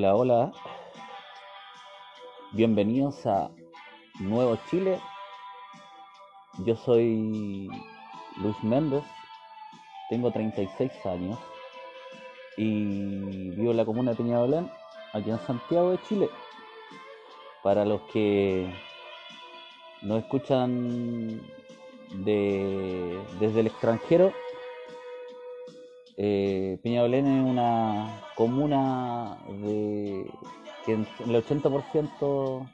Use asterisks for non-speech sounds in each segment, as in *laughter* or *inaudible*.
Hola, hola. Bienvenidos a Nuevo Chile. Yo soy Luis Méndez, tengo 36 años y vivo en la comuna de Peñalolén, aquí en Santiago de Chile. Para los que nos escuchan de, desde el extranjero, eh, Peñalolén es una comuna de que el 80%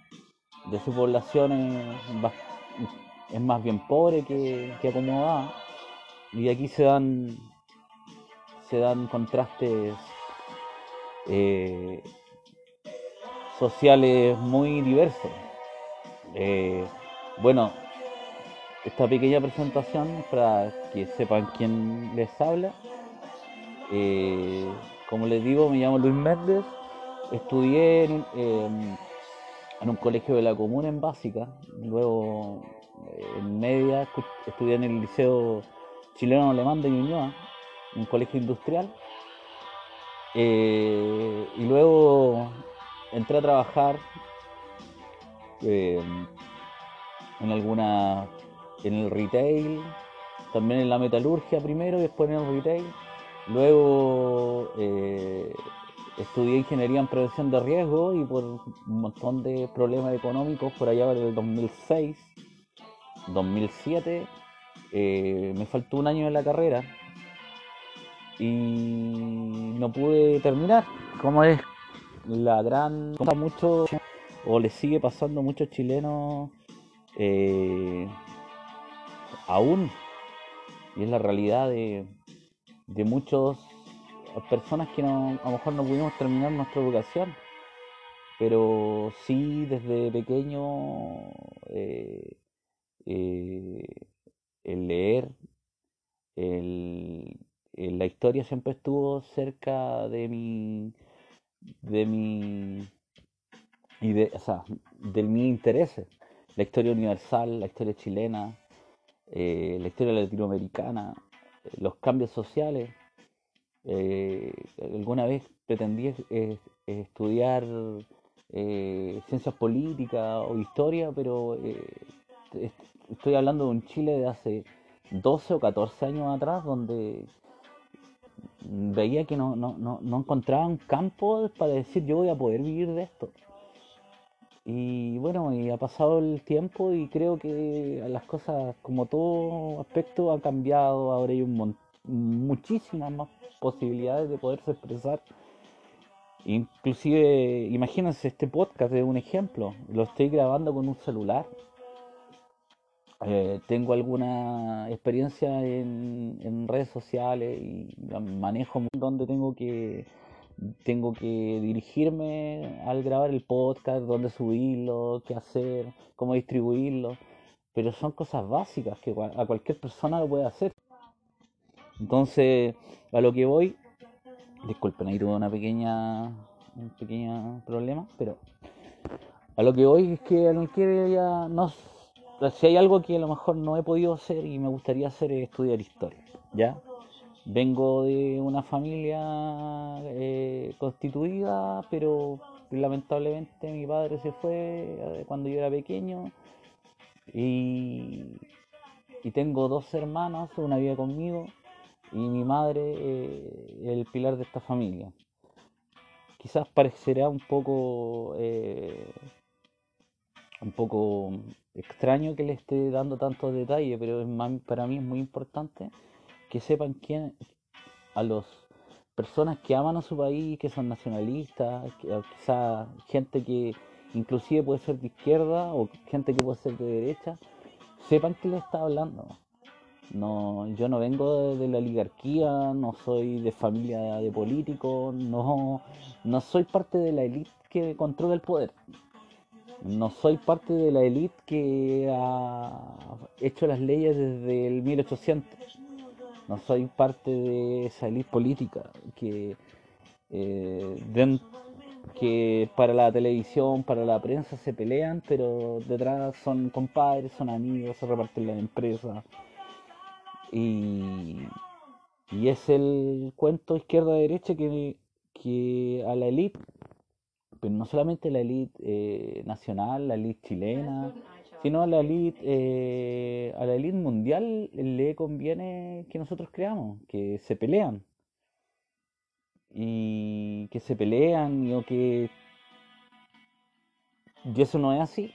de su población es más bien pobre que, que acomodada y aquí se dan se dan contrastes eh, sociales muy diversos. Eh, bueno, esta pequeña presentación para que sepan quién les habla. Eh, como les digo, me llamo Luis Méndez, estudié en, un- un colegio de la comuna en básica, luego eh, en media estudié en el Liceo Chileno Alemán de Ñuñoa, un colegio industrial, eh, y luego entré a trabajar eh, en alguna, en el retail, también en la metalurgia primero y después en el retail. Luego eh, estudié ingeniería en prevención de riesgo y por un montón de problemas económicos por allá por el 2006, 2007, eh, me faltó un año en la carrera y no pude terminar. Como es la gran cosa mucho o le sigue pasando a muchos chilenos eh, aún y es la realidad de, de muchas personas que no, a lo mejor no pudimos terminar nuestra educación pero sí desde pequeño eh, eh, el leer el, la historia siempre estuvo cerca de mi de mi y de, o sea, de mis intereses la historia universal la historia chilena eh, la historia latinoamericana eh, los cambios sociales eh, alguna vez pretendí eh, estudiar eh, ciencias políticas o historia, pero est- estoy hablando de un Chile de hace 12 o 14 años atrás, donde veía que no, no, no, no encontraba un campo para decir yo voy a poder vivir de esto. Y bueno, y ha pasado el tiempo y creo que las cosas, como todo aspecto, han cambiado. Ahora hay un muchísimas más posibilidades de poderse expresar. Inclusive, imagínense, este podcast es un ejemplo. Lo estoy grabando con un celular. Eh, tengo alguna experiencia en, en redes sociales y manejo donde tengo que tengo que dirigirme al grabar el podcast, dónde subirlo, qué hacer, cómo distribuirlo, pero son cosas básicas que a cualquier persona lo puede hacer. Entonces, a lo que voy, disculpen, ahí tuve una pequeña, un pequeño problema, pero a lo que voy es que a ya no, si hay algo que a lo mejor no he podido hacer y me gustaría hacer es estudiar historia, ¿ya? Vengo de una familia eh, constituida, pero lamentablemente mi padre se fue eh, cuando yo era pequeño y, y tengo dos hermanas, una vive conmigo y mi madre eh, el pilar de esta familia. Quizás parecerá un poco eh, un poco extraño que le esté dando tantos detalles, pero para mí es muy importante que sepan quién, a las personas que aman a su país, que son nacionalistas, que, quizá gente que inclusive puede ser de izquierda o gente que puede ser de derecha, sepan que le está hablando. No, yo no vengo de, de la oligarquía, no soy de familia de políticos, no, no soy parte de la élite que controla el poder. No soy parte de la élite que ha hecho las leyes desde el 1800. No soy parte de esa élite política que, eh, que para la televisión, para la prensa se pelean, pero detrás son compadres, son amigos, se reparten las empresas. Y, y es el cuento izquierda-derecha que, que a la élite pero no solamente la élite eh, nacional, la élite chilena, sino a la élite eh, a la élite mundial le conviene que nosotros creamos, que se pelean y que se pelean y o que y eso no es así.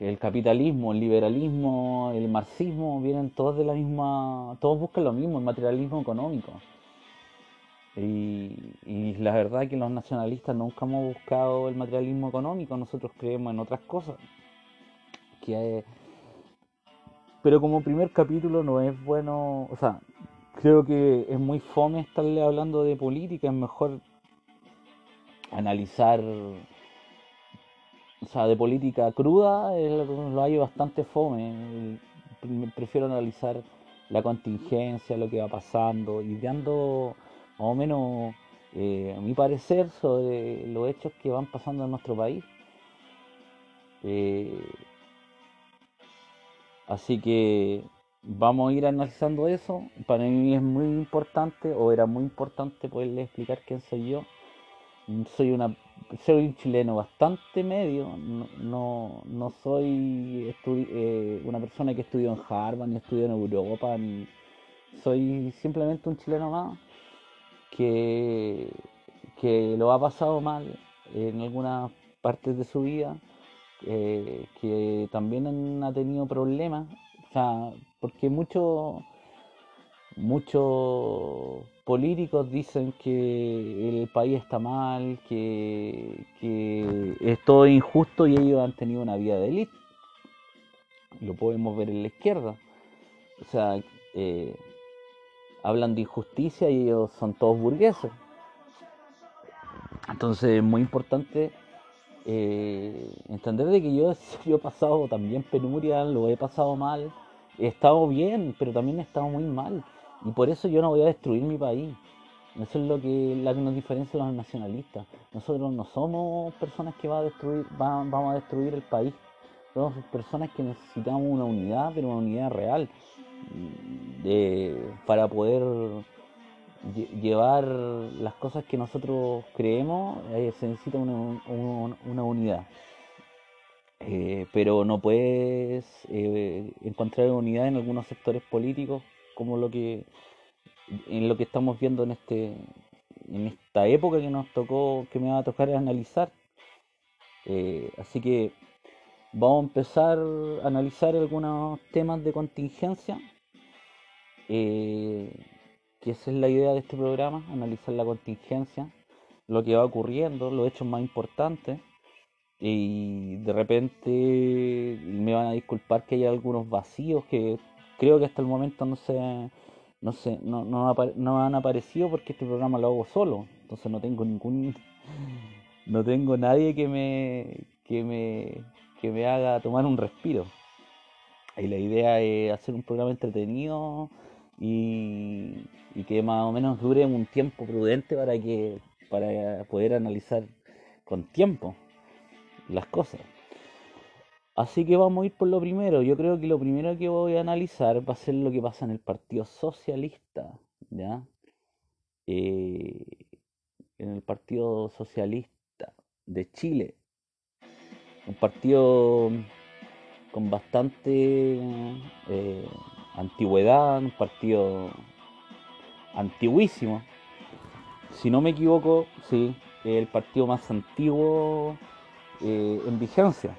El capitalismo, el liberalismo, el marxismo vienen todos de la misma, todos buscan lo mismo, el materialismo económico. Y, la verdad es que los nacionalistas nunca hemos buscado el materialismo económico, nosotros creemos en otras cosas. Que, pero como primer capítulo no es bueno, o sea, creo que es muy fome estarle hablando de política, es mejor analizar, o sea, de política cruda, lo hay bastante fome. Prefiero analizar la contingencia, lo que va pasando, y dando o menos eh, mi parecer sobre los hechos que van pasando en nuestro país. Eh, así que vamos a ir analizando eso. Para mí es muy importante, o era muy importante poderle explicar quién soy yo. Soy una soy un chileno bastante medio, no, no, soy eh, una persona que estudió en Harvard, ni estudió en Europa, soy simplemente un chileno más que, que lo ha pasado mal en algunas partes de su vida, eh, que también ha tenido problemas, o sea, porque muchos muchos políticos dicen que el país está mal, que, que es todo injusto y ellos han tenido una vida de élite. Lo podemos ver en la izquierda. O sea, eh, hablan de injusticia y ellos son todos burgueses. Entonces es muy importante eh, entender de que yo, *laughs* yo he pasado también penuria, lo he pasado mal, he estado bien, pero también he estado muy mal. Y por eso yo no voy a destruir mi país. Eso es lo que, la que nos diferencia a los nacionalistas. Nosotros no somos personas que va a destruir, vamos a destruir el país. Somos personas que necesitamos una unidad, pero una unidad real para poder llevar las cosas que nosotros creemos, eh, se necesita una, unidad. Eh, pero no puedes eh, encontrar unidad en algunos sectores políticos como lo que en lo que estamos viendo en este en esta época que nos tocó que me va a tocar analizar así que vamos a empezar a analizar algunos temas de contingencia eh, que esa es la idea de este programa, analizar la contingencia, lo que va ocurriendo, los hechos más importantes. Y de repente me van a disculpar que haya algunos vacíos que creo que hasta el momento no se no sé, no, no, no han aparecido porque este programa lo hago solo. Entonces no tengo ningún *laughs* no tengo nadie que me que me que me haga tomar un respiro. Y la idea es hacer un programa entretenido, y, que más o menos dure un tiempo prudente para que para poder analizar con tiempo las cosas. Así que vamos a ir por lo primero. Yo creo que lo primero que voy a analizar va a ser lo que pasa en el Partido Socialista, ¿ya? Eh, en el Partido Socialista de Chile. Un partido con bastante eh, antigüedad, un partido antiguísimo. Si no me equivoco, sí, el partido más antiguo eh, en vigencia.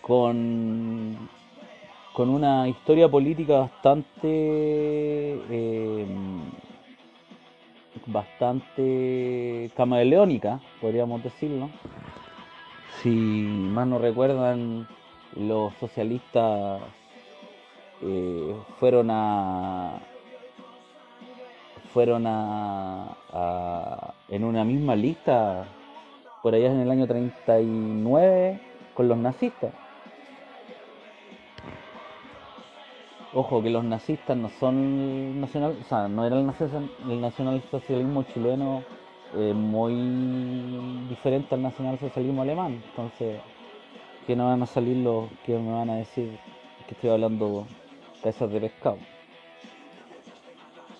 Con, con una historia política bastante eh, bastante camaleónica, podríamos decirlo. Si más no recuerdan, los socialistas eh, fueron a fueron a, en una misma lista por allá en el año 39 con los nazistas. Ojo que los nazistas no son nacional, o sea, no era el, el nacionalsocialismo chileno eh, muy diferente al nacionalsocialismo alemán, entonces que no van a salir los que me van a decir que estoy hablando cabezas de pescado.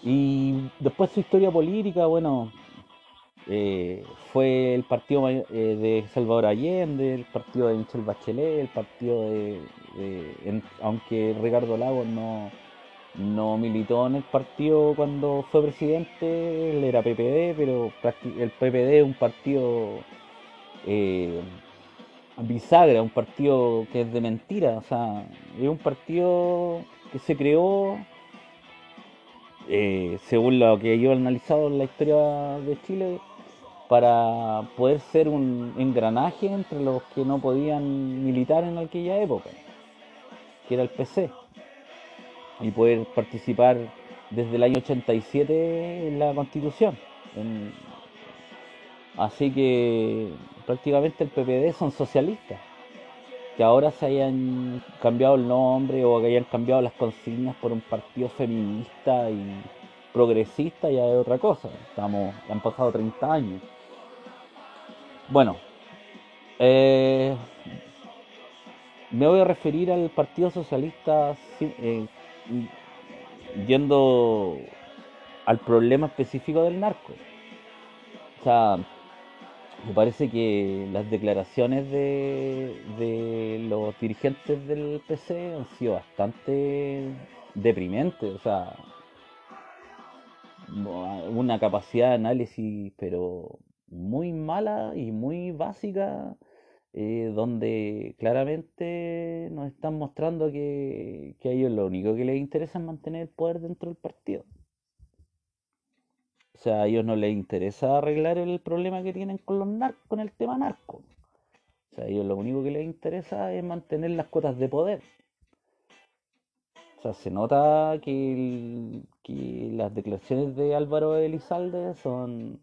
Y después su historia política, bueno, eh, fue el partido eh, de Salvador Allende, el partido de Michelle Bachelet, el partido de, aunque Ricardo Lagos no, no militó en el partido cuando fue presidente, él era PPD, pero el PPD es un partido eh, bisagra, un partido que es de mentira, o sea, es un partido que se creó eh, según lo que yo he analizado en la historia de Chile, para poder ser un engranaje entre los que no podían militar en aquella época, que era el PC, y poder participar desde el año 87 en la constitución. así que prácticamente el PPD son socialistas que ahora se hayan cambiado el nombre o que hayan cambiado las consignas por un partido feminista y progresista ya es otra cosa. Estamos, han pasado 30 años. Bueno, eh, me voy a referir al Partido Socialista eh, yendo al problema específico del narco. O sea, me parece que las declaraciones de, los dirigentes del PC han sido bastante deprimentes, o sea, una capacidad de análisis pero muy mala y muy básica, eh, donde claramente nos están mostrando que, que a ellos lo único que les interesa es mantener el poder dentro del partido. O sea, a ellos no les interesa arreglar el problema que tienen con los narcos, con el tema narco. O sea, a ellos lo único que les interesa es mantener las cuotas de poder. O sea, se nota que, las declaraciones de Álvaro Elizalde son...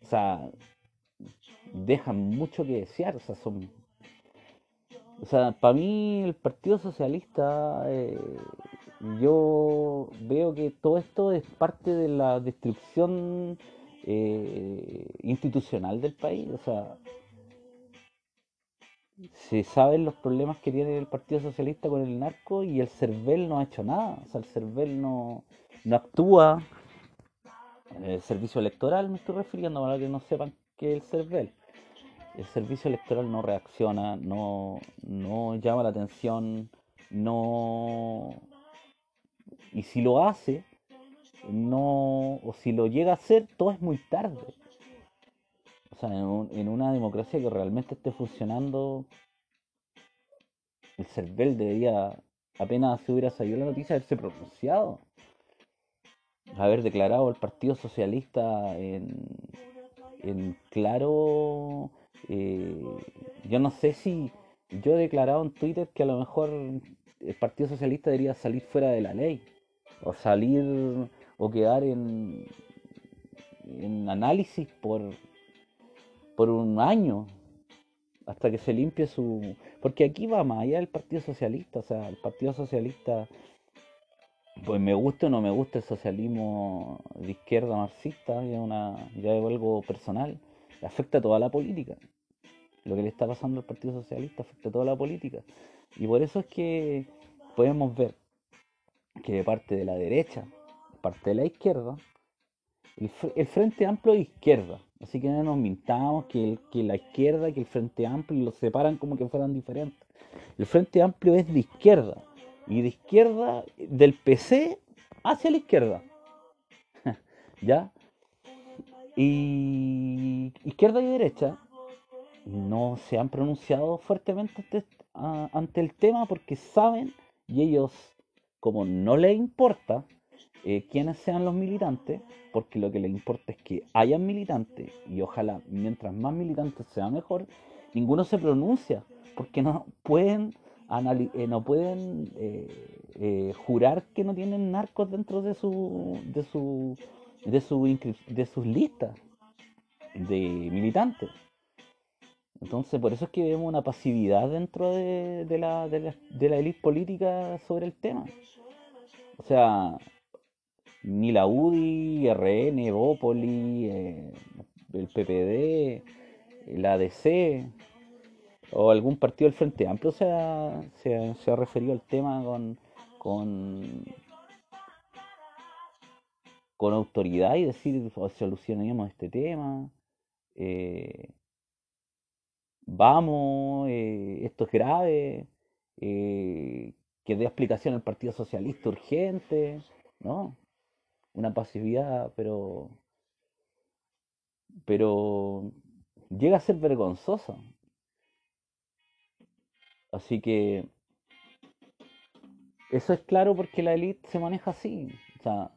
O sea, dejan mucho que desear. O sea, son... O sea, para mí el Partido Socialista... Eh, yo veo que todo esto es parte de la destrucción eh, institucional del país. O sea, se saben los problemas que tiene el Partido Socialista con el narco y el CERVEL no ha hecho nada. O sea, el CERVEL no, no actúa. El servicio electoral me estoy refiriendo para que no sepan qué es el CERVEL. El servicio electoral no reacciona, no, no llama la atención, no y si lo hace, no, o si lo llega a hacer, todo es muy tarde. O sea, en, una democracia que realmente esté funcionando, el CERVEL debería, apenas se hubiera salido la noticia, haberse pronunciado. Haber declarado al Partido Socialista en, en claro. Eh, yo no sé si yo he declarado en Twitter que a lo mejor el Partido Socialista debería salir fuera de la ley o salir o quedar en, en análisis por, por un año hasta que se limpie su... Porque aquí va más allá del Partido Socialista, o sea, el Partido Socialista, pues me gusta o no me gusta el socialismo de izquierda marxista, ya, una, ya es algo personal, afecta a toda la política. Lo que le está pasando al Partido Socialista afecta a toda la política. Y por eso es que podemos ver que de parte de la derecha, parte de la izquierda, el, Frente Amplio de izquierda. Así que no nos mintamos que, la izquierda, que el Frente Amplio los separan como que fueran diferentes. El Frente Amplio es de izquierda. Y de izquierda, del PC hacia la izquierda. *laughs* ¿Ya? Y izquierda y derecha no se han pronunciado fuertemente ante el tema porque saben y ellos como no les importa eh, quiénes sean los militantes, porque lo que les importa es que hayan militantes, y ojalá mientras más militantes sea mejor, ninguno se pronuncia, porque no pueden, eh, no pueden eh, jurar que no tienen narcos dentro de su de su de su de sus listas de militantes. Entonces, por eso es que vemos una pasividad dentro de, la, de, la, de la élite política sobre el tema. O sea, ni la UDI, RN, Bópoli, eh, el PPD, la ADC o algún partido del Frente Amplio se ha, se ha, referido al tema con, con, con autoridad y decir, "Oh, solucionemos este tema, eh, vamos, eh, esto es grave, eh, que dé explicación al Partido Socialista urgente, ¿no? Una pasividad, pero, pero llega a ser vergonzosa. Así que eso es claro porque la élite se maneja así. O sea,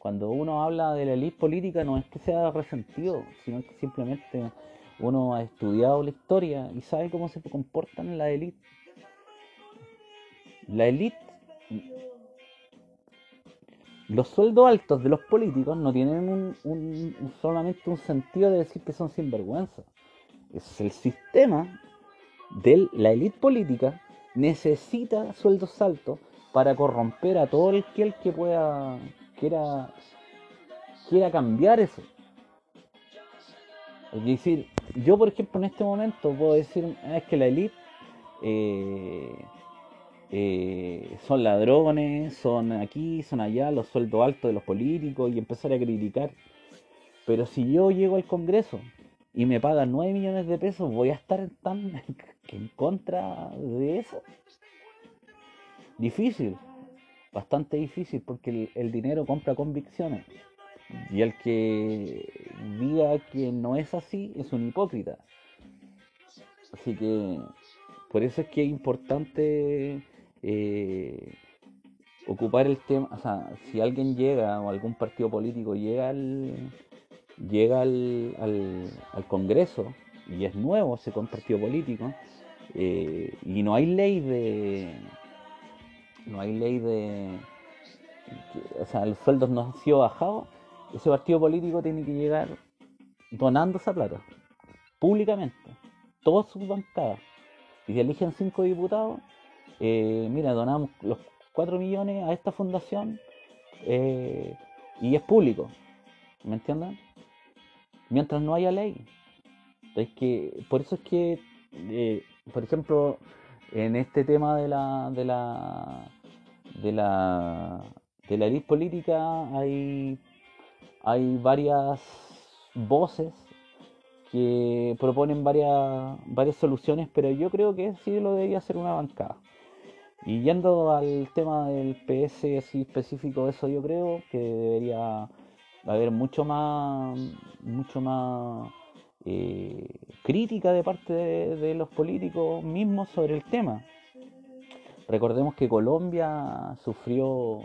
cuando uno habla de la élite política no es que sea resentido, sino que simplemente uno ha estudiado la historia y sabe cómo se comportan la élite. La élite, los sueldos altos de los políticos no tienen un, un- solamente un sentido de decir que son sinvergüenza. Es el sistema de la élite política necesita sueldos altos para corromper a todo el que, pueda quiera, quiera cambiar eso. Es decir, yo por ejemplo en este momento puedo decir, "Ah, es que la élite eh, eh, son ladrones, son aquí, son allá, los sueldos altos de los políticos y empezar a criticar. Pero si yo llego al Congreso y me pagan 9 millones de pesos, voy a estar tan *laughs* en contra de eso. Difícil, bastante difícil, porque el dinero compra convicciones. Y el que diga que no es así es un hipócrita. Así que por eso es que es importante eh, ocupar el tema, o sea, si alguien llega o algún partido político llega al llega al, al, Congreso y es nuevo ese partido político eh, y no hay ley de no hay ley de o sea los sueldos no han sido bajados ese partido político tiene que llegar donando esa plata públicamente todas sus bancadas y si eligen cinco diputados eh, mira donamos los 4 millones a esta fundación eh, y es público ¿me entienden? mientras no haya ley es que por eso es que eh, por ejemplo en este tema de la de la de la de la élite política hay hay varias voces que proponen varias varias soluciones pero yo creo que sí lo debería hacer una bancada y yendo al tema del PS así específico eso yo creo que debería haber mucho más mucho más eh, crítica de parte de, de los políticos mismos sobre el tema. Recordemos que Colombia sufrió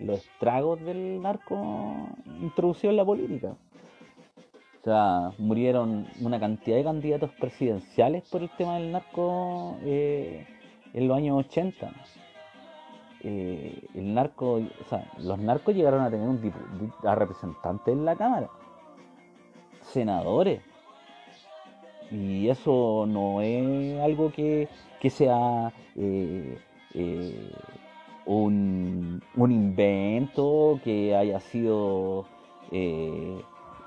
los estragos del narco introducido en la política. O sea, murieron una cantidad de candidatos presidenciales por el tema del narco eh, en los años 80. Eh, el narco, o sea, los narcos llegaron a tener un a representantes en la Cámara, senadores, y eso no es algo que, que sea eh, un, un invento, que haya sido eh,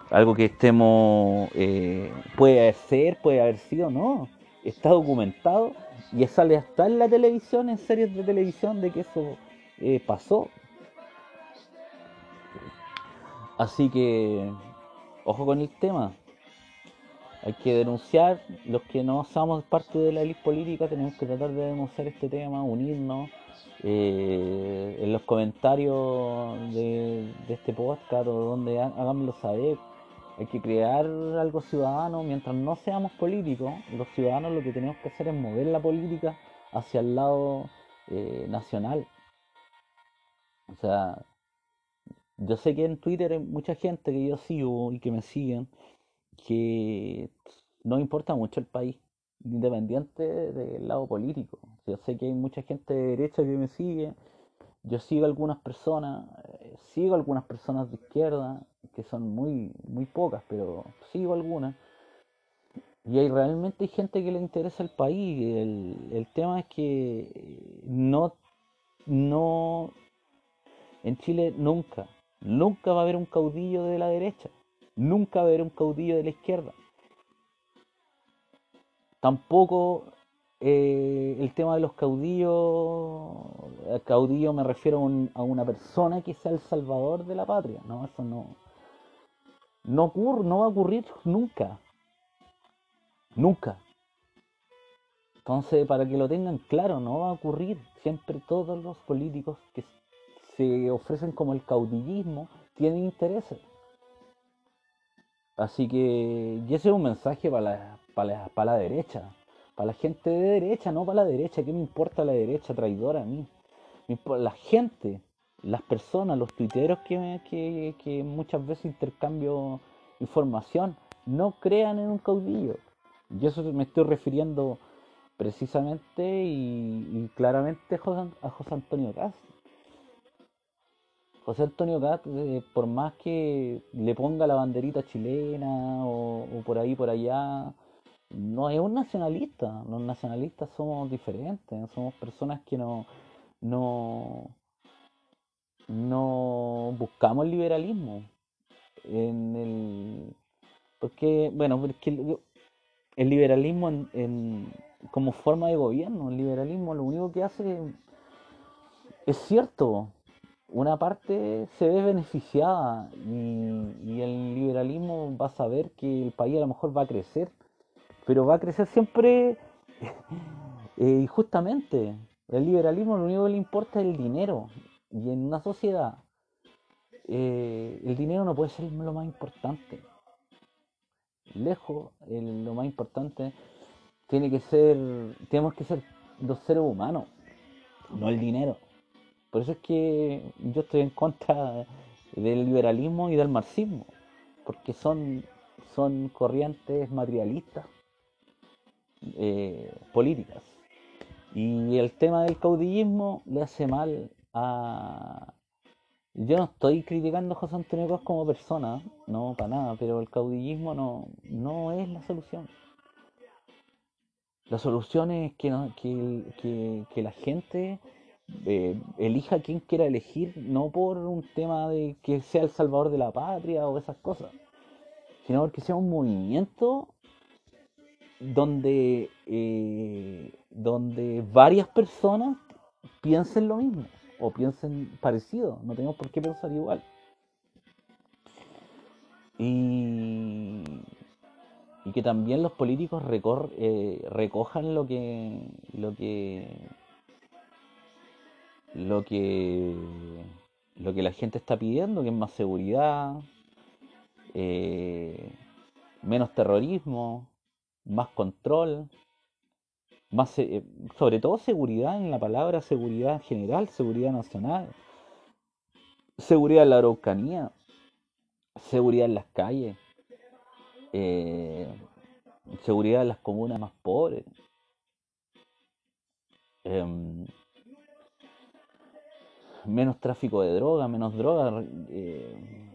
algo que estemos, eh, puede ser, puede haber sido, no, está documentado y sale hasta en la televisión, en series de televisión, de que eso eh, pasó. Así que, ojo con el tema. Hay que denunciar, los que no somos parte de la élite política, tenemos que tratar de denunciar este tema, unirnos. Eh, en los comentarios de, este podcast o donde há- háganmelo saber. Hay que crear algo ciudadano. Mientras no seamos políticos, los ciudadanos lo que tenemos que hacer es mover la política hacia el lado eh, nacional. O sea, yo sé que en Twitter hay mucha gente que yo sigo y que me siguen que no importa mucho el país, independiente del lado político. Yo sé que hay mucha gente de derecha que me sigue, yo sigo algunas personas, eh, sigo algunas personas de izquierda, que son muy, muy pocas, pero sigo algunas. Y hay realmente gente que le interesa el país. El, el tema es que no, no, en Chile nunca, nunca va a haber un caudillo de la derecha, nunca va a haber un caudillo de la izquierda. Tampoco eh, el tema de los caudillos, caudillo me refiero a, una persona que sea el salvador de la patria, no, eso no, no no va a ocurrir nunca, nunca. Entonces, para que lo tengan claro, no va a ocurrir. Siempre todos los políticos que se ofrecen como el caudillismo tienen intereses. Así que, y ese es un mensaje para la, para para la derecha para la gente de derecha, no para la derecha. ¿Qué me importa la derecha traidora a mí? La gente, las personas, los tuiteros que, que, muchas veces intercambio información, no crean en un caudillo. Y eso me estoy refiriendo precisamente y, claramente a José, Antonio Cast. José Antonio Cast, eh, por más que le ponga la banderita chilena o por ahí, por allá, no es un nacionalista. Los nacionalistas somos diferentes, somos personas que no, no, no buscamos el liberalismo. En el, porque, bueno, porque el liberalismo en, como forma de gobierno, el liberalismo lo único que hace es cierto, una parte se ve beneficiada y, y, el liberalismo va a saber que el país a lo mejor va a crecer pero va a crecer siempre *laughs* eh, injustamente. El liberalismo lo único que le importa es el dinero. Y en una sociedad, eh, el dinero no puede ser lo más importante. Lejos, lo más importante tiene que ser, tenemos que ser los seres humanos, no el dinero. Por eso es que yo estoy en contra del liberalismo y del marxismo, porque son, son corrientes materialistas eh, políticas. Y el tema del caudillismo le hace mal a... Yo no estoy criticando a José Antonio Cos como persona, no, para nada, pero el caudillismo no, no es la solución. La solución es que, que, que, la gente eh, elija quien quiera elegir, no por un tema de que sea el salvador de la patria o esas cosas, sino porque sea un movimiento donde, eh, donde varias personas piensen lo mismo o piensen parecido, no tenemos por qué pensar igual. Y, y que también los políticos eh, recojan lo que lo que lo que lo que la gente está pidiendo, que es más seguridad, eh, menos terrorismo, más control, más, eh, sobre todo seguridad en la palabra seguridad general, seguridad nacional, seguridad en la Araucanía, seguridad en las calles, eh, seguridad en las comunas más pobres. Em, menos tráfico de droga, menos droga, eh,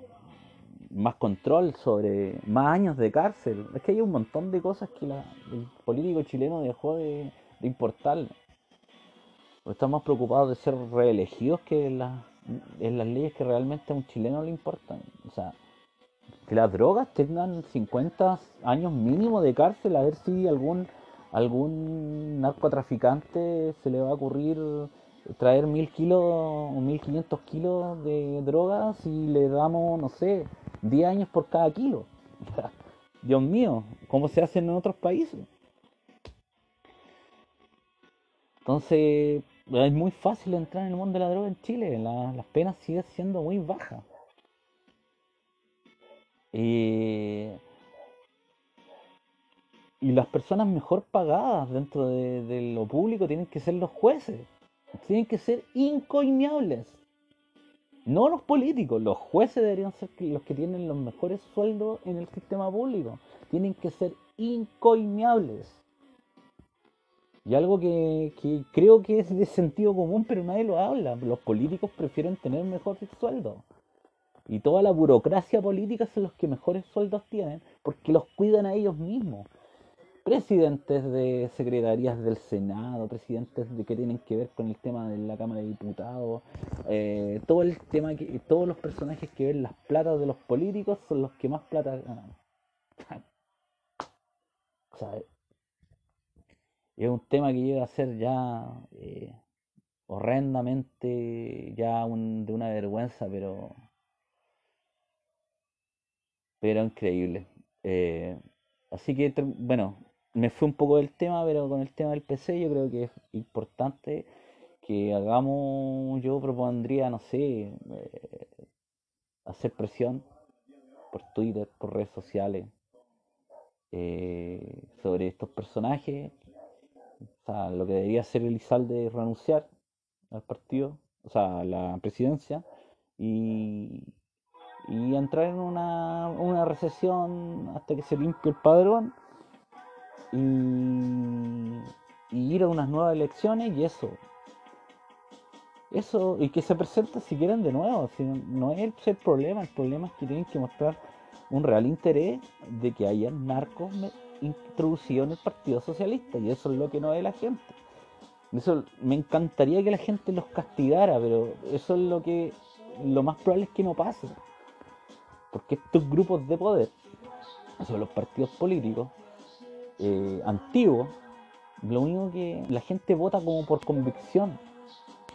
más control sobre más años de cárcel. Es que hay un montón de cosas que la, el político chileno dejó de, importar. Estamos más preocupados de ser reelegidos que en, en las leyes que realmente a un chileno le importan. O sea, que las drogas tengan 50 años mínimo de cárcel, a ver si algún algún narcotraficante se le va a ocurrir traer mil kilos o mil quinientos kilos de drogas y le damos, no sé, 10 años por cada kilo. *laughs* Dios mío, ¿cómo se hace en otros países? Entonces, es muy fácil entrar en el mundo de la droga en Chile. las penas siguen siendo muy bajas. y las personas mejor pagadas dentro de lo público tienen que ser los jueces. Tienen que ser incoimeables. No los políticos, los jueces deberían ser los que tienen los mejores sueldos en el sistema público. Tienen que ser incoimeables. Y algo que, creo que es de sentido común, pero nadie lo habla. Los políticos prefieren tener mejores sueldos. Y toda la burocracia política son los que mejores sueldos tienen porque los cuidan a ellos mismos presidentes de secretarías del Senado, presidentes de que tienen que ver con el tema de la Cámara de Diputados, eh, todo el tema que todos los personajes que ven las platas de los políticos son los que más plata ganan. es un tema que llega a ser ya eh, horrendamente, ya de una vergüenza, pero, pero increíble. Eh, así que, bueno, me fui un poco del tema, pero con el tema del PC yo creo que es importante que hagamos, yo propondría, no sé, eh, hacer presión por Twitter, por redes sociales, eh, sobre estos personajes. O sea, lo que debería hacer Elizalde es renunciar al partido, o sea, a la presidencia, y, y entrar en una, una recesión hasta que se limpie el padrón y, ir a unas nuevas elecciones y eso. Eso, y que se presenten si quieren de nuevo, si no, es el problema, el problema es que tienen que mostrar un real interés de que haya narcos introducidos en el Partido Socialista, y eso es lo que no ve la gente. Eso me encantaría que la gente los castigara, pero eso es lo que lo más probable es que no pase. Porque estos grupos de poder, son los partidos políticos eh, antiguos, lo único que la gente vota como por convicción.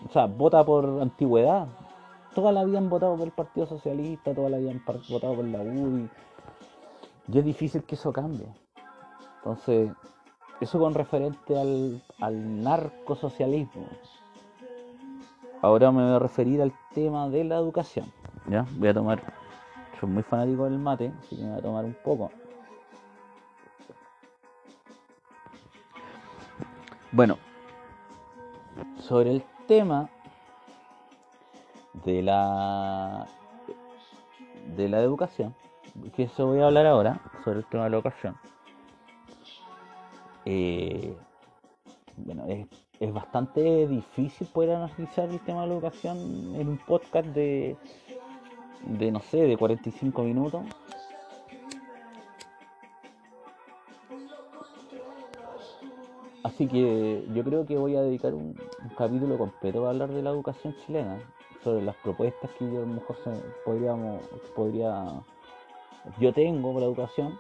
O sea, vota por antigüedad. Toda la vida han votado por el Partido Socialista, toda la vida han votado por la UDI. Y es difícil que eso cambie. Entonces, eso con referente al, al narcosocialismo. Ahora me voy a referir al tema de la educación. ¿ya? Voy a tomar, soy muy fanático del mate, así que me voy a tomar un poco. Bueno, sobre el tema de la de la educación, que eso voy a hablar ahora, sobre el tema de la educación. Eh, bueno, es, es, bastante difícil poder analizar el tema de la educación en un podcast de, de no sé, de 45 minutos. Así que yo creo que voy a dedicar un, capítulo completo a hablar de la educación chilena, sobre las propuestas que yo a mejor podríamos, podría, yo tengo por la educación.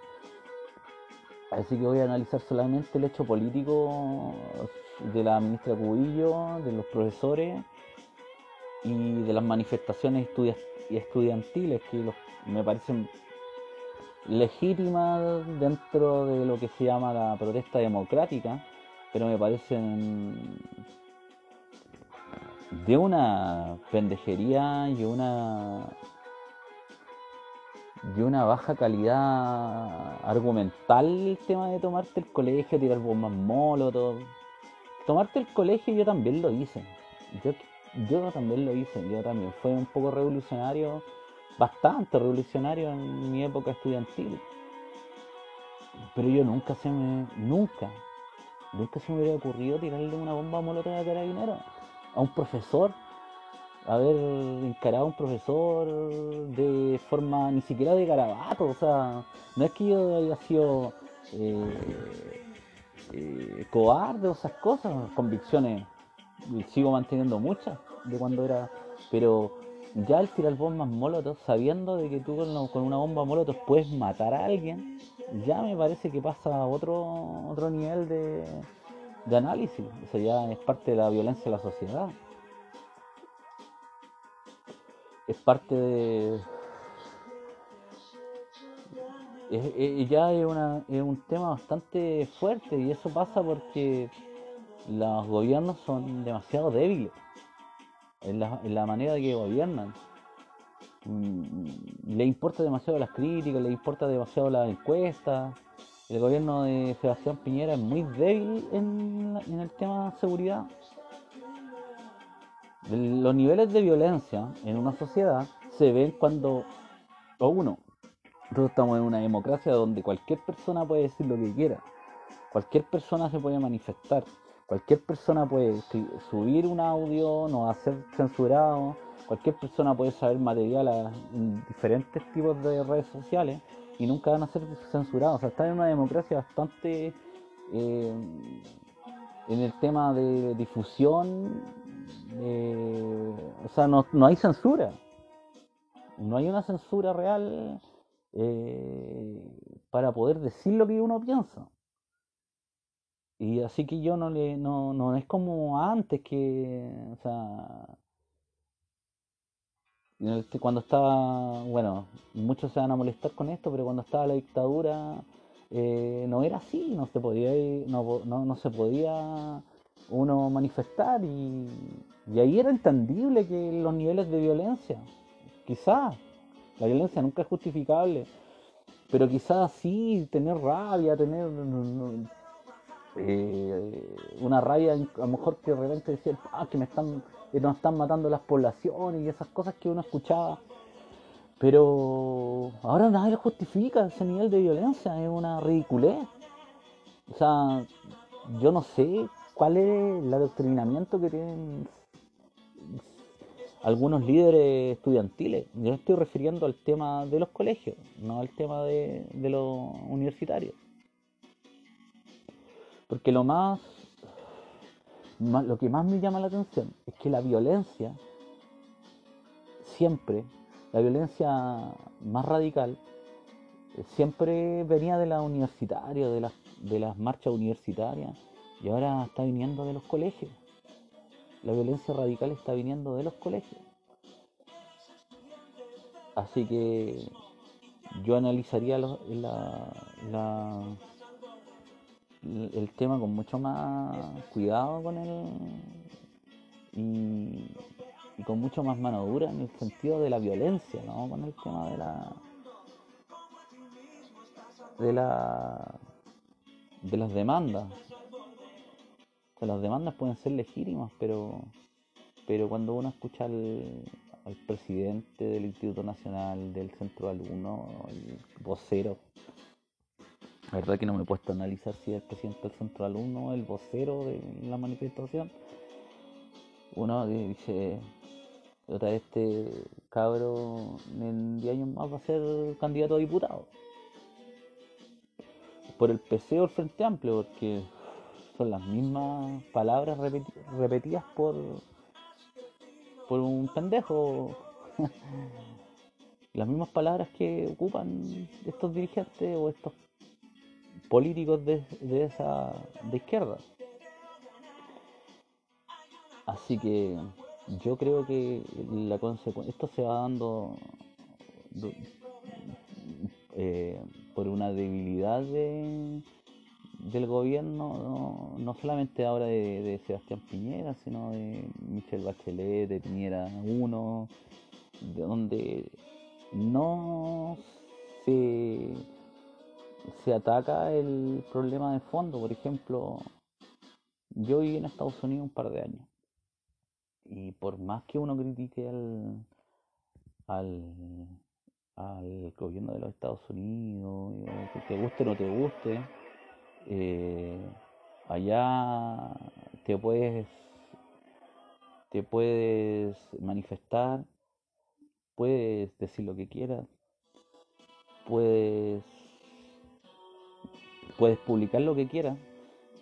Así que voy a analizar solamente el hecho político de la ministra Cubillo, de los profesores y de las manifestaciones estudiantiles que me parecen legítimas dentro de lo que se llama la protesta democrática pero me parecen de una pendejería y una y una baja calidad argumental el tema de tomarte el colegio, tirar bombas molotov. Tomarte el colegio yo también lo hice. Yo, yo también lo hice, yo también. Fue un poco revolucionario, bastante revolucionario en mi época estudiantil. Pero yo nunca se me, nunca, Nunca se me hubiera ocurrido tirarle una bomba molotov a carabinero, a un profesor, haber encarado a un profesor de forma ni siquiera de garabato, o sea, no es que yo haya sido eh, eh, cobarde o esas cosas, convicciones, sigo manteniendo muchas de cuando era, pero ya el tirar bombas molotov, sabiendo de que tú con, una bomba molotov puedes matar a alguien, ya me parece que pasa a otro, otro nivel de, de análisis. Eso ya es parte de la violencia de la sociedad. Es parte de... ya es un tema bastante fuerte y eso pasa porque los gobiernos son demasiado débiles en la, en manera de que gobiernan. Mm, le importa demasiado las críticas, le importa demasiado las encuestas. El gobierno de Sebastián Piñera es muy débil en, el tema de seguridad. Los niveles de violencia en una sociedad se ven cuando, o uno, nosotros estamos en una democracia donde cualquier persona puede decir lo que quiera, cualquier persona se puede manifestar, cualquier persona puede subir un audio, no va a ser censurado, cualquier persona puede saber material en diferentes tipos de redes sociales y nunca van a ser censurados. O sea, está en una democracia bastante eh, en el tema de difusión. O sea, no, hay censura. No hay una censura real eh, para poder decir lo que uno piensa. Y así que yo no le, no, no es como antes que, o sea, cuando estaba, bueno, muchos se van a molestar con esto, pero cuando estaba la dictadura eh, no era así, no se podía, no, no, no se podía uno manifestar y, y ahí era entendible que los niveles de violencia, quizás, la violencia nunca es justificable, pero quizás sí tener rabia, tener eh, una rabia, a lo mejor que de repente decir, ah, que me están, que nos están matando las poblaciones y esas cosas que uno escuchaba. Pero ahora nadie justifica ese nivel de violencia, es una ridiculez. O sea, yo no sé cuál es el adoctrinamiento que tienen algunos líderes estudiantiles. Yo me estoy refiriendo al tema de los colegios, no al tema de los universitarios. Porque lo más, lo que más me llama la atención es que la violencia, siempre, la violencia más radical, siempre venía de la universitaria, de las, de las marchas universitarias, y ahora está viniendo de los colegios. La violencia radical está viniendo de los colegios. Así que yo analizaría la, el tema con mucho más cuidado con él y, con mucho más mano dura en el sentido de la violencia, ¿no? Con el tema de la de la de las demandas. las demandas pueden ser legítimas, pero pero cuando uno escucha al, al presidente del Instituto Nacional del Centro Alumno, el vocero la verdad que no me he puesto a analizar si es el presidente del centro alumno, el vocero de la manifestación. Uno dice, otra este cabro en 10 años más va a ser candidato a diputado. Por el PC o el Frente Amplio, porque son las mismas palabras repetidas por, por un pendejo. *laughs* las mismas palabras que ocupan estos dirigentes o estos políticos de, esa de izquierda. Así que yo creo que la esto se va dando eh, por una debilidad de, del gobierno, no, solamente ahora de, Sebastián Piñera, sino de Michelle Bachelet, de Piñera 1, de donde no se se ataca el problema de fondo. Por ejemplo, yo viví en Estados Unidos un par de años. Y por más que uno critique al, al, al gobierno de los Estados Unidos, que te guste o no te guste, eh, allá te puedes, te puedes manifestar, puedes decir lo que quieras, puedes puedes publicar lo que quieras,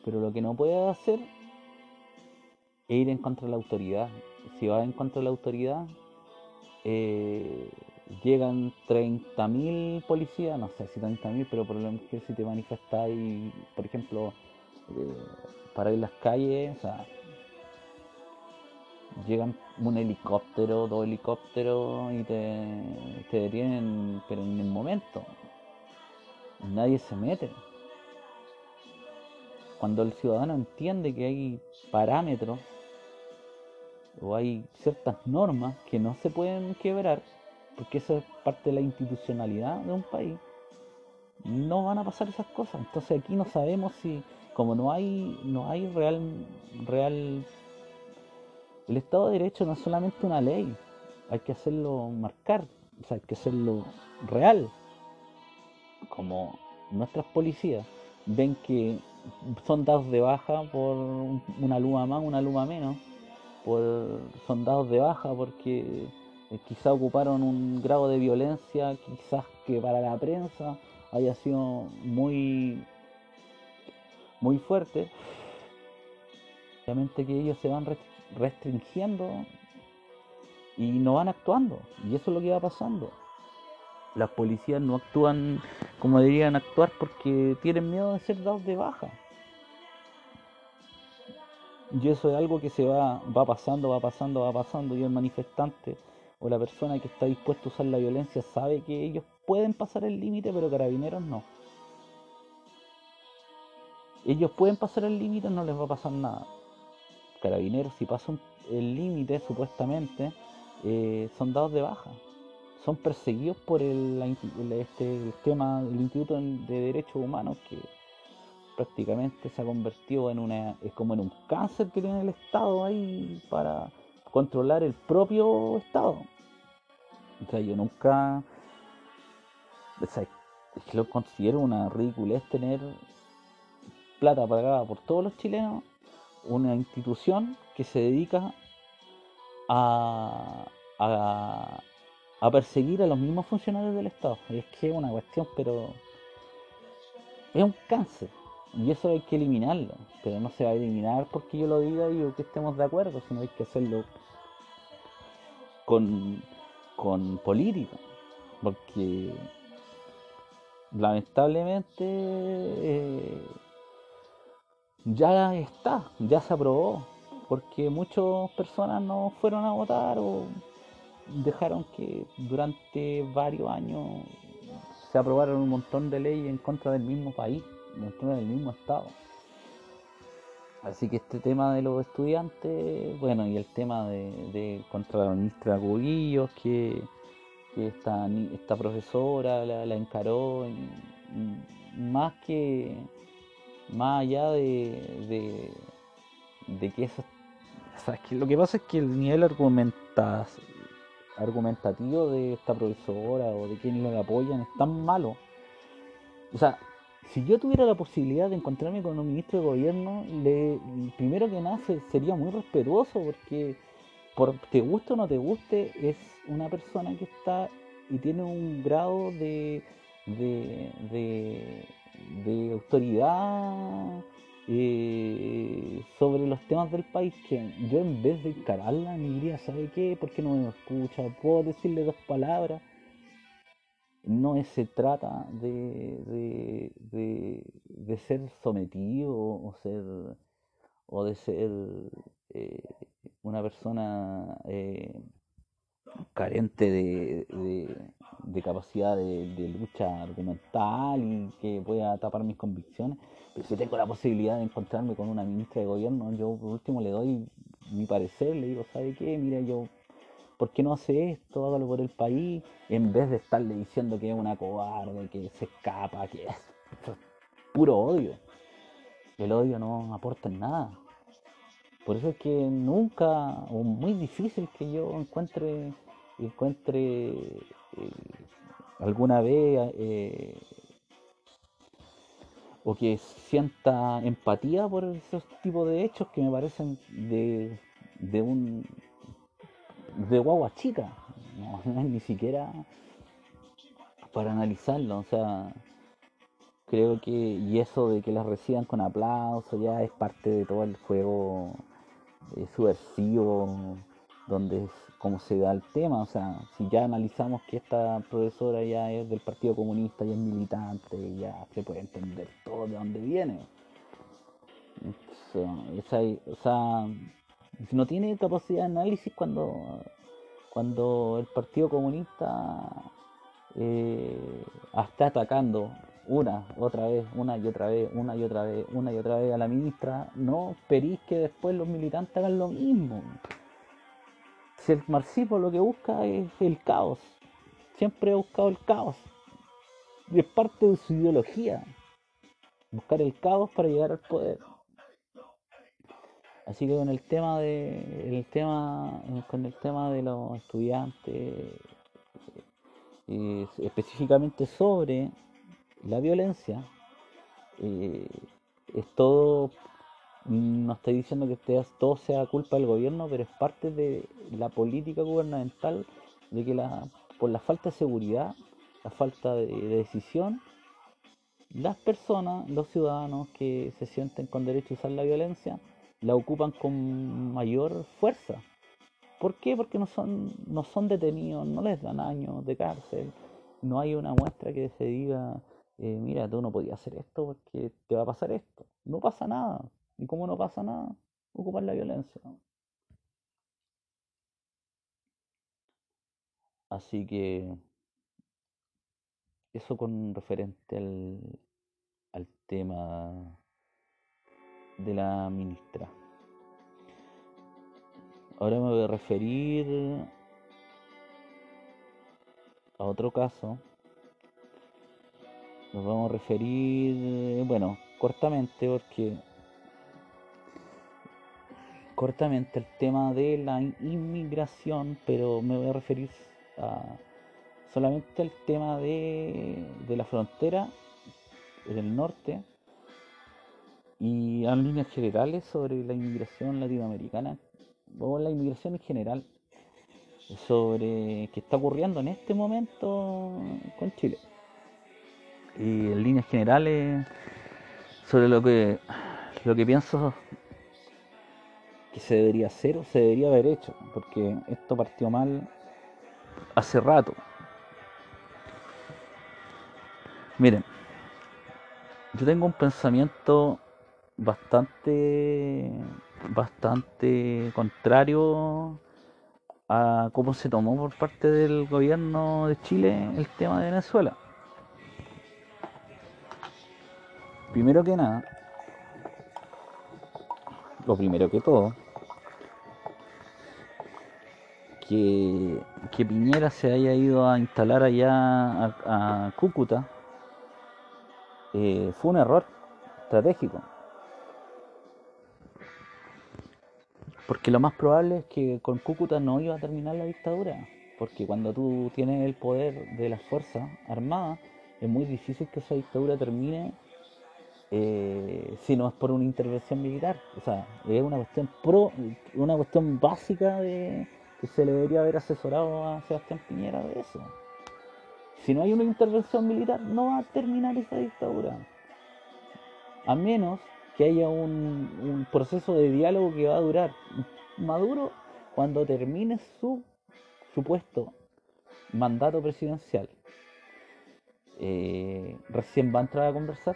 pero lo que no puedes hacer es ir en contra de la autoridad. Si vas en contra de la autoridad, eh, llegan 30.000 policías, no sé si 30.000, pero por lo menos si te manifestáis, por ejemplo, eh, para ir las calles, o sea, llegan un helicóptero, dos helicópteros y te detienen, pero en el momento. Nadie se mete cuando el ciudadano entiende que hay parámetros o hay ciertas normas que no se pueden quebrar, porque eso es parte de la institucionalidad de un país, no van a pasar esas cosas. Entonces aquí no sabemos si, como no hay, no hay real, real, el Estado de Derecho no es solamente una ley, hay que hacerlo marcar, o sea, hay que hacerlo real. Como nuestras policías ven que son dados de baja por una luma más, una luma menos, por, son dados de baja porque eh, quizá ocuparon un grado de violencia, quizás que para la prensa haya sido muy, muy fuerte. Obviamente que ellos se van restringiendo y no van actuando, y eso es lo que va pasando. Las policías no actúan como deberían actuar porque tienen miedo de ser dados de baja. Y eso es algo que se va, va pasando, va pasando, va pasando. Y el manifestante o la persona que está dispuesto a usar la violencia sabe que ellos pueden pasar el límite, pero carabineros no. Ellos pueden pasar el límite, no les va a pasar nada. Carabineros, si pasan el límite, supuestamente, eh, son dados de baja. Son perseguidos por el, este, tema del Instituto de Derechos Humanos, que prácticamente se ha convertido en una. es como en un cáncer que tiene el Estado ahí para controlar el propio Estado. O sea, yo nunca. Lo considero una ridiculez tener plata pagada por todos los chilenos, una institución que se dedica a, perseguir a los mismos funcionarios del Estado. Es que es una cuestión, pero es un cáncer. Y eso hay que eliminarlo. Pero no se va a eliminar porque yo lo diga y que estemos de acuerdo, sino hay que hacerlo con, con política. Porque lamentablemente eh, ya está, ya se aprobó, porque muchas personas no fueron a votar o dejaron que durante varios años se aprobaron un montón de leyes en contra del mismo país, en contra del mismo Estado. Así que este tema de los estudiantes, bueno, y el tema de, contra la ministra Cubillos, que, esta, esta profesora la, encaró, más que más allá de, de, que eso... que lo que pasa es que el nivel argumentativo de esta profesora o de quienes la apoyan es tan malo. O sea, si yo tuviera la posibilidad de encontrarme con un ministro de gobierno, le, primero que nace sería muy respetuoso porque por te guste o no te guste, es una persona que está y tiene un grado de, de de autoridad eh, sobre los temas del país que yo en vez de encararla me diría, ¿sabe qué? ¿Por qué no me escucha? ¿Puedo decirle dos palabras? No se trata de, de, ser sometido o ser o de ser eh, una persona eh, carente de, capacidad de, lucha argumental y que pueda tapar mis convicciones. Pero si tengo la posibilidad de encontrarme con una ministra de gobierno, yo por último le doy mi parecer, le digo, ¿sabe qué? Mira, yo, ¿por qué no hace esto? Hágalo por el país, en vez de estarle diciendo que es una cobarde, que se escapa, que es puro odio. El odio no aporta en nada. Por eso es que nunca, o muy difícil que yo encuentre, encuentre eh, alguna vez eh, o que sienta empatía por esos tipos de hechos que me parecen de, de un de guagua chica, no, ni siquiera para analizarlo, o sea, creo que y eso de que las reciban con aplauso ya es parte de todo el juego subversivo, donde es como se da el tema, o sea, si ya analizamos que esta profesora ya es del Partido Comunista y es militante, ya se puede entender todo de dónde viene. O sea, o no tiene capacidad de análisis cuando, cuando el Partido Comunista eh, está atacando una, otra vez, una y otra vez, una y otra vez, una y otra vez a la ministra, no esperís que después los militantes hagan lo mismo. Si el marxismo lo que busca es el caos, siempre ha buscado el caos. Y es parte de su ideología, buscar el caos para llegar al poder. Así que con el tema de el tema con el tema de los estudiantes eh, específicamente sobre la violencia eh, es todo, no estoy diciendo que todo sea culpa del gobierno, pero es parte de la política gubernamental de que la, por la falta de seguridad, la falta de, decisión, las personas, los ciudadanos que se sienten con derecho a usar la violencia, la ocupan con mayor fuerza. ¿Por qué? Porque no son, no son detenidos, no les dan años de cárcel, no hay una muestra que se diga eh, mira, tú no podías hacer esto porque te va a pasar esto. No pasa nada. ¿Y cómo no pasa nada? ocupar la violencia. Así que eso con referente al, al tema de la ministra. Ahora me voy a referir a otro caso. Nos vamos a referir, bueno, cortamente porque cortamente el tema de la inmigración, pero me voy a referir a solamente al tema de, de la frontera en el norte y a líneas generales sobre la inmigración latinoamericana o la inmigración en general sobre qué está ocurriendo en este momento con Chile. Y en líneas generales sobre lo que lo que pienso se debería hacer o se debería haber hecho porque esto partió mal hace rato miren yo tengo un pensamiento bastante bastante contrario a cómo se tomó por parte del gobierno de Chile el tema de Venezuela. Primero que nada, lo primero que todo, que, Piñera se haya ido a instalar allá a, Cúcuta eh, fue un error estratégico. Porque lo más probable es que con Cúcuta no iba a terminar la dictadura. Porque cuando tú tienes el poder de las Fuerzas Armadas, es muy difícil que esa dictadura termine eh, si no es por una intervención militar. O sea, es una cuestión pro, una cuestión básica de que se le debería haber asesorado a Sebastián Piñera de eso. Si no hay una intervención militar, no va a terminar esa dictadura. A menos que haya un, proceso de diálogo que va a durar. Maduro, cuando termine su supuesto mandato presidencial, eh, recién va a entrar a conversar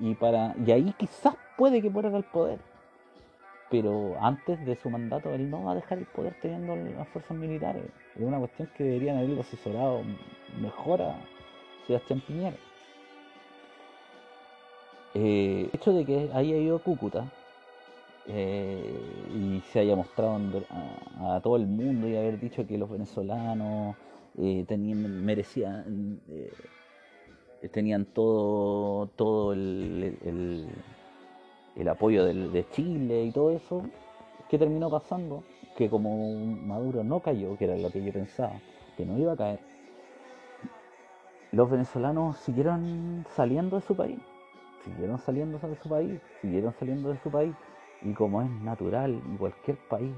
y, para y ahí quizás puede que pueda el poder pero antes de su mandato él no va a dejar el poder teniendo las fuerzas militares. Es una cuestión que deberían haberlo asesorado mejor a Sebastián Piñera. Eh, el hecho de que haya ido a Cúcuta eh, y se haya mostrado a, todo el mundo y haber dicho que los venezolanos eh, tenían, merecían, tenían todo, todo el, el, apoyo de Chile y todo eso, ¿qué terminó pasando? Que como Maduro no cayó, que era lo que yo pensaba, que no iba a caer, los venezolanos siguieron saliendo de su país siguieron saliendo de su país, siguieron saliendo de su país, y como es natural en cualquier país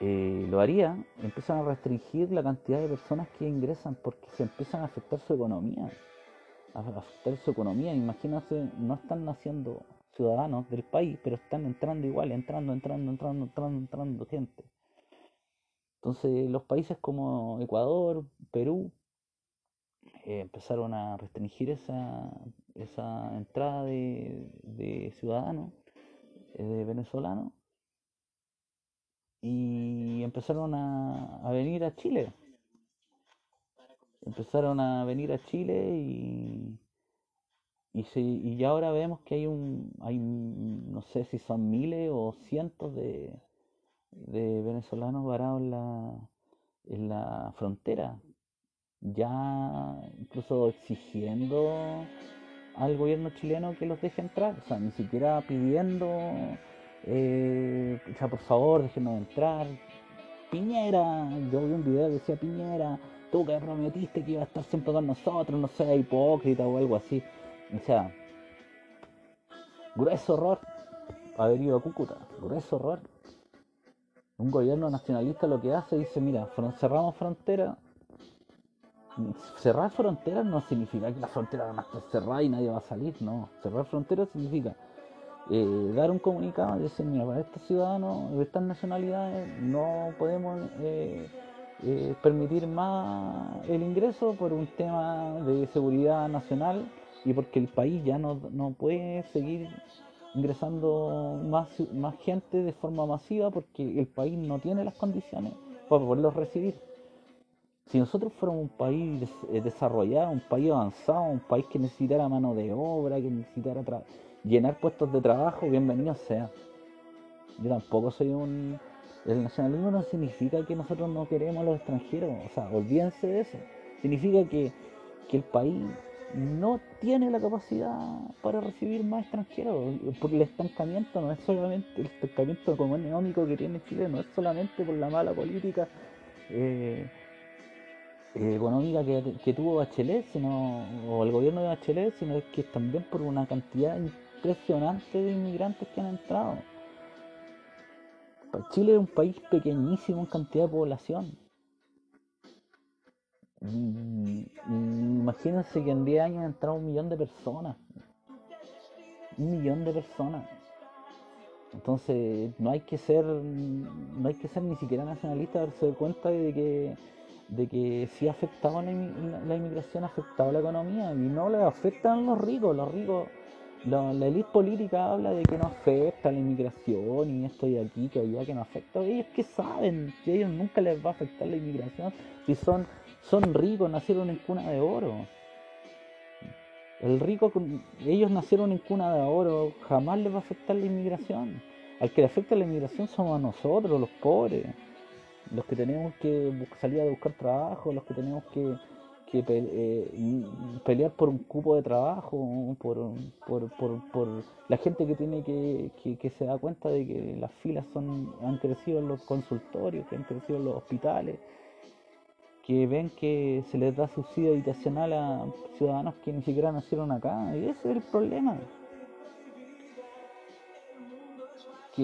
eh, lo haría, empiezan a restringir la cantidad de personas que ingresan porque se empiezan a afectar su economía, afectar su economía. Imagínense, no están naciendo ciudadanos del país, pero están entrando igual, entrando, entrando, entrando, entrando, entrando gente. Entonces los países como Ecuador, Perú, eh, empezaron a restringir esa, esa entrada de, ciudadanos eh, venezolanos y empezaron a, venir a Chile. Empezaron a venir a Chile y, y, y ahora vemos que hay un, hay, no sé si son miles o cientos de, de venezolanos varados en la, en la frontera, ya incluso exigiendo al gobierno chileno que los deje entrar, o sea, ni siquiera pidiendo, eh, o sea, por favor, déjenos entrar. Piñera, yo vi un video que decía Piñera, tú que prometiste que iba a estar siempre con nosotros, no sea hipócrita o algo así. O sea, grueso horror haber ido a Cúcuta, grueso horror. Un gobierno nacionalista lo que hace dice, mira, cerramos fronteras, cerrar fronteras no significa que la frontera va a estar cerrada y nadie va a salir, no. Cerrar fronteras significa eh, dar un comunicado y decir, mira, para estos ciudadanos de estas nacionalidades no podemos eh, eh, permitir más el ingreso por un tema de seguridad nacional y porque el país ya no, no puede seguir ingresando más, más gente de forma masiva porque el país no tiene las condiciones para poderlos recibir. Si nosotros fuéramos un país eh, desarrollado, un país avanzado, un país que necesitara mano de obra, que necesitara llenar puestos de trabajo, bienvenido sea. Yo tampoco soy un... El nacionalismo no significa que nosotros no queremos a los extranjeros, o sea, olvídense de eso. Significa que, que el país no tiene la capacidad para recibir más extranjeros. Porque el estancamiento no es solamente el estancamiento económico que tiene Chile, no es solamente por la mala política eh, eh, económica que, tuvo Bachelet, sino, o el gobierno de Bachelet, sino es que también por una cantidad impresionante de inmigrantes que han entrado. Chile es un país pequeñísimo en cantidad de población imagínense que en 10 años entrado un millón de personas. Un millón de personas. Entonces no hay que ser no hay que ser ni siquiera nacionalista darse cuenta de que de que sí ha afectado la, la, inmigración, ha afectado la economía y no le afectan los ricos, los ricos, la, élite política habla de que no afecta la inmigración y esto y aquí, que allá, que no afecta. Ellos que saben que a ellos nunca les va a afectar la inmigración si son son ricos, nacieron en cuna de oro. El rico, ellos nacieron en cuna de oro, jamás les va a afectar la inmigración. Al que le afecta la inmigración somos a nosotros, los pobres, los que tenemos que salir a buscar trabajo, los que tenemos que, eh, pelear por un cupo de trabajo, por, por, la gente que tiene que, que, se da cuenta de que las filas son han crecido en los consultorios, que han crecido en los hospitales, que ven que se les da subsidio habitacional a ciudadanos que ni siquiera nacieron acá. Y ese es el problema. Que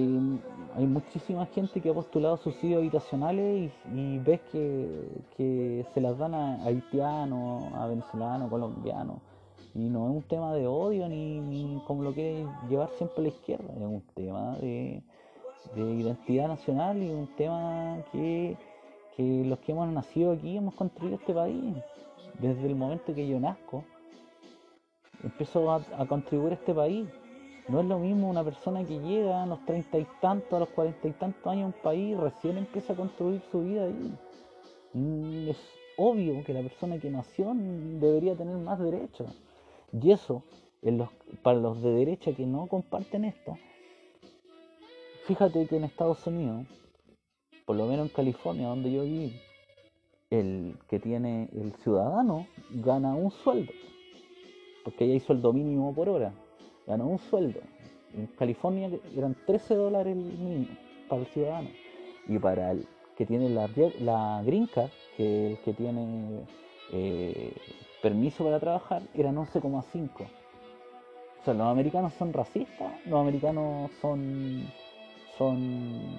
hay muchísima gente que ha postulado subsidios habitacionales y, ves que, se las dan a haitianos, a venezolanos, colombianos. Y no es un tema de odio ni, como lo quiere llevar siempre la izquierda, es un tema de, de identidad nacional y un tema que que los que hemos nacido aquí hemos construido este país. Desde el momento que yo nazco, empezó a, contribuir a este país. No es lo mismo una persona que llega a los treinta y tantos, a los cuarenta y tantos años a un país, recién empieza a construir su vida ahí. Mm, es obvio que la persona que nació debería tener más derechos. Y eso, para los de derecha que no comparten esto, fíjate que en Estados Unidos por lo menos en California, donde yo viví, el que tiene el ciudadano gana un sueldo, porque ahí hay sueldo mínimo por hora, gana un sueldo. En California eran 13 dólares el mínimo para el ciudadano. Y para el que tiene la, la green card, que el que tiene eh, permiso para trabajar, eran 11,5. O sea, los americanos son racistas, los americanos son, son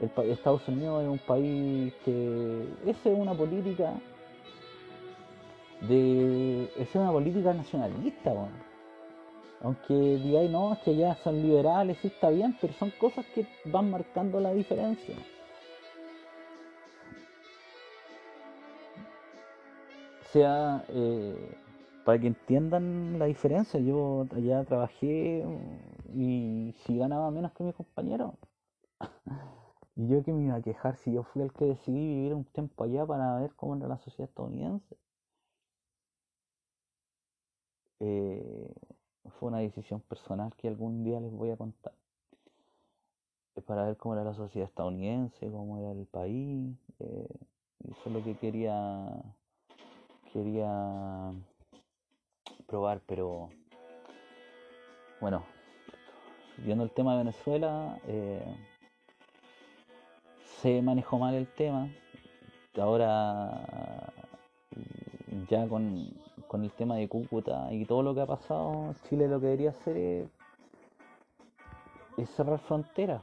Estados Unidos es un país que esa es una política de es una política nacionalista aunque digáis no es que ya son liberales sí está bien pero son cosas que van marcando la diferencia o sea eh, para que entiendan la diferencia yo allá trabajé y si ganaba menos que mis compañeros *laughs* Y yo que me iba a quejar si yo fui el que decidí vivir un tiempo allá para ver cómo era la sociedad estadounidense. Eh, fue una decisión personal que algún día les voy a contar. Para ver cómo era la sociedad estadounidense, cómo era el país. Eh, eso es lo que quería quería probar, pero bueno, viendo el tema de Venezuela, eh, se manejó mal el tema. Ahora, ya con, el tema de Cúcuta y todo lo que ha pasado, Chile lo que debería hacer es, cerrar fronteras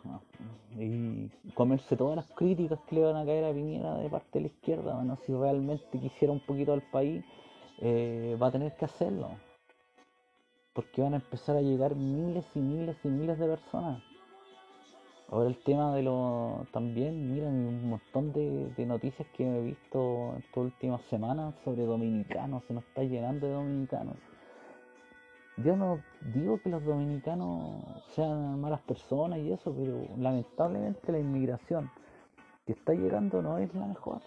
y comerse todas las críticas que le van a caer a Piñera de parte de la izquierda. Bueno, si realmente quisiera un poquito al país, eh, va a tener que hacerlo. Porque van a empezar a llegar miles y miles y miles de personas. Ahora el tema de lo también, miren, un montón de, noticias que he visto estas últimas semanas sobre dominicanos, se nos está llenando de dominicanos. yo no digo que los dominicanos sean malas personas y eso, pero lamentablemente la inmigración que está llegando no es la mejor.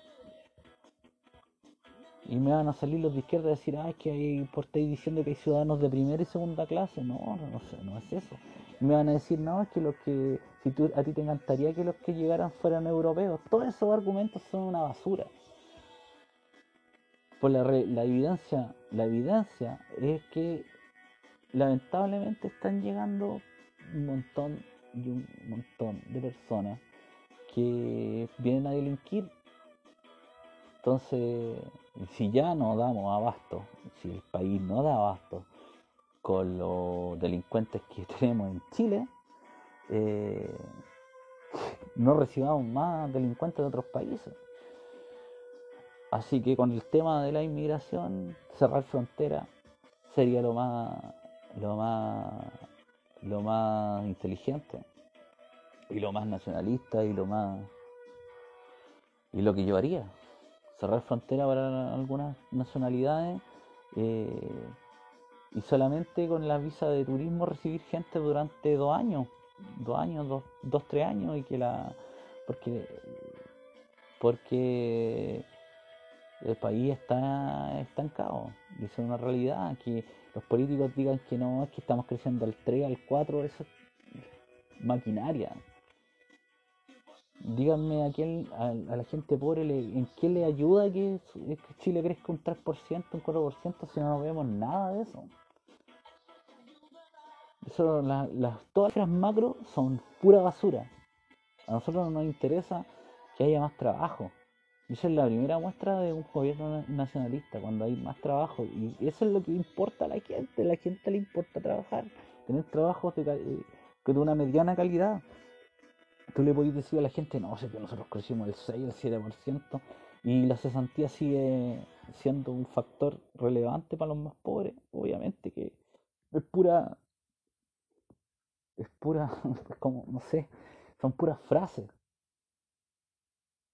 Y me van a salir los de izquierda a decir, ay, que hay, por estáis diciendo que hay ciudadanos de primera y segunda clase. No, no, no, no es eso. Me van a decir, no, es que los que, si tú, a ti te encantaría que los que llegaran fueran europeos. Todos esos argumentos son una basura. Por la, la evidencia, la evidencia es que lamentablemente están llegando un montón y un montón de personas que vienen a delinquir. Entonces, si ya no damos abasto, si el país no da abasto con los delincuentes que *laughs* tenemos en Chile, eh, no recibamos más delincuentes de otros países. Así que con el tema de la inmigración, cerrar frontera sería lo más, lo más, lo más inteligente y lo más nacionalista y lo más y lo que yo haría cerrar frontera para algunas nacionalidades eh, y solamente con la visa de turismo recibir gente durante dos años, dos años, dos, dos tres años y que la porque porque el país está estancado y eso es una realidad que los políticos digan que no es que estamos creciendo al 3 al 4 eso es maquinaria díganme a quién, a, la gente pobre, en qué le ayuda que, Chile crezca un 3%, un 4%, si no vemos nada de eso. Eso, las, todas las macro son pura basura. A nosotros no nos interesa que haya más trabajo. Esa es la primera muestra de un gobierno nacionalista, cuando hay más trabajo. Y eso es lo que importa a la gente. A la gente le importa trabajar, tener trabajos de, de una mediana calidad tú le podés decir a la gente, no, sé que nosotros crecimos el 6, el 7%, y la cesantía sigue siendo un factor relevante para los más pobres, obviamente que es pura, es pura, *laughs* como, no sé, son puras frases,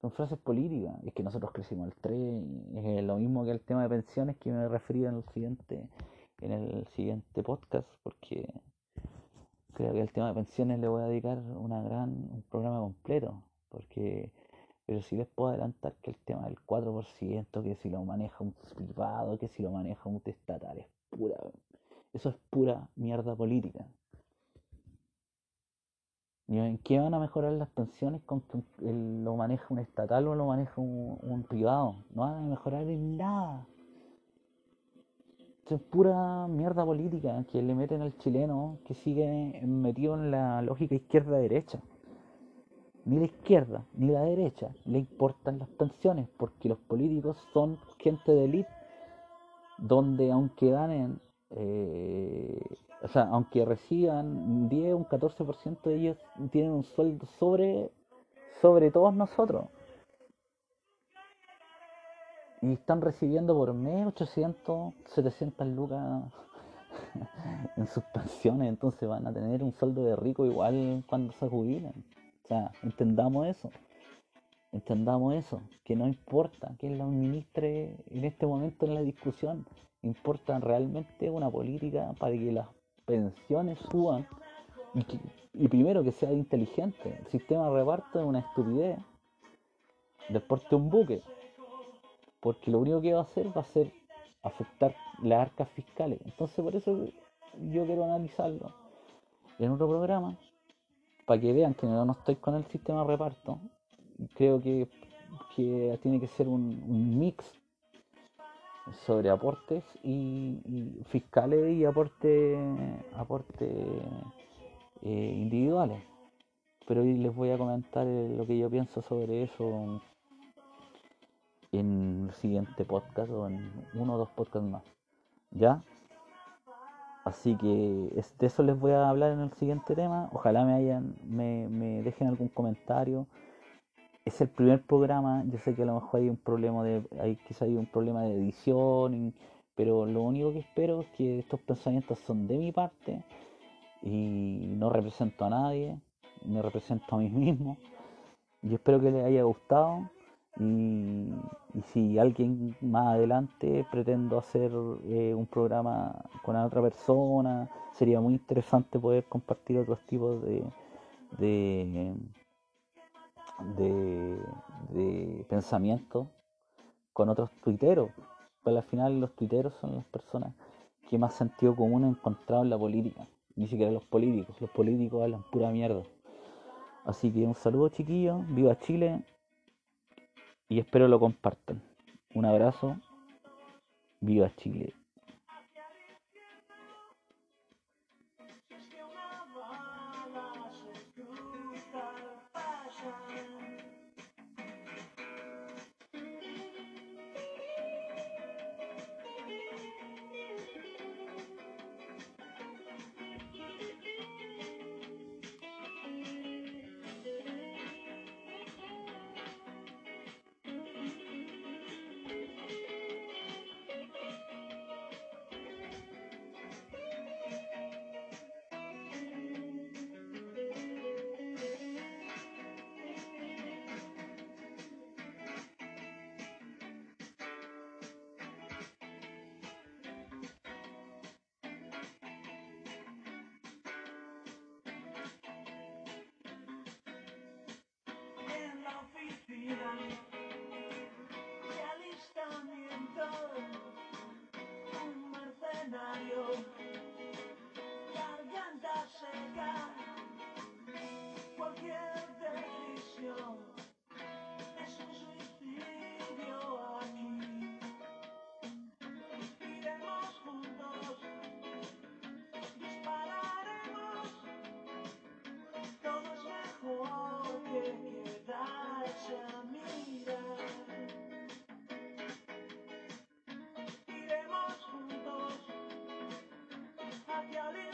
son frases políticas, es que nosotros crecimos el 3, es lo mismo que el tema de pensiones que me referí en el siguiente, en el siguiente podcast, porque creo que el tema de pensiones le voy a dedicar una gran, un programa completo, porque pero si les puedo adelantar que el tema del 4%, que si lo maneja un privado, que si lo maneja un estatal, es pura, eso es pura mierda política. ¿Y en qué van a mejorar las pensiones con que lo maneja un estatal o lo maneja un, privado? No van a mejorar en nada es pura mierda política que le meten al chileno que sigue metido en la lógica izquierda-derecha. Ni la izquierda ni la derecha le importan las pensiones porque los políticos son gente de élite donde aunque ganen, eh, o sea, aunque reciban 10 o un 14% de ellos tienen un sueldo sobre, sobre todos nosotros y están recibiendo por mes 800, 700 lucas *laughs* en sus pensiones, entonces van a tener un sueldo de rico igual cuando se jubilen. O sea, entendamos eso. Entendamos eso, que no importa que la administre en este momento en la discusión, importa realmente una política para que las pensiones suban y, primero que sea inteligente. El sistema de reparto es una estupidez. Deporte un buque, porque lo único que va a hacer va a ser afectar las arcas fiscales. Entonces por eso yo quiero analizarlo en otro programa, para que vean que no, estoy con el sistema de reparto. Creo que, tiene que ser un, mix sobre aportes y, fiscales y aportes aporte, eh, individuales. Pero hoy les voy a comentar lo que yo pienso sobre eso en el siguiente podcast o en uno o dos podcasts más. ¿Ya? Así que de eso les voy a hablar en el siguiente tema. Ojalá me hayan, me, dejen algún comentario. Es el primer programa, yo sé que a lo mejor hay un problema de, hay quizá hay un problema de edición, pero lo único que espero es que estos pensamientos son de mi parte y no represento a nadie, me represento a mí mismo. Yo espero que les haya gustado Y, si alguien más adelante pretendo hacer eh, un programa con otra persona, sería muy interesante poder compartir otros tipos de, de, de, pensamientos con otros tuiteros. Pues al final los tuiteros son las personas que más sentido común han encontrado en la política. Ni siquiera los políticos. Los políticos hablan pura mierda. Así que un saludo chiquillos, viva Chile y espero lo compartan. Un abrazo, viva Chile. escenario la pialina.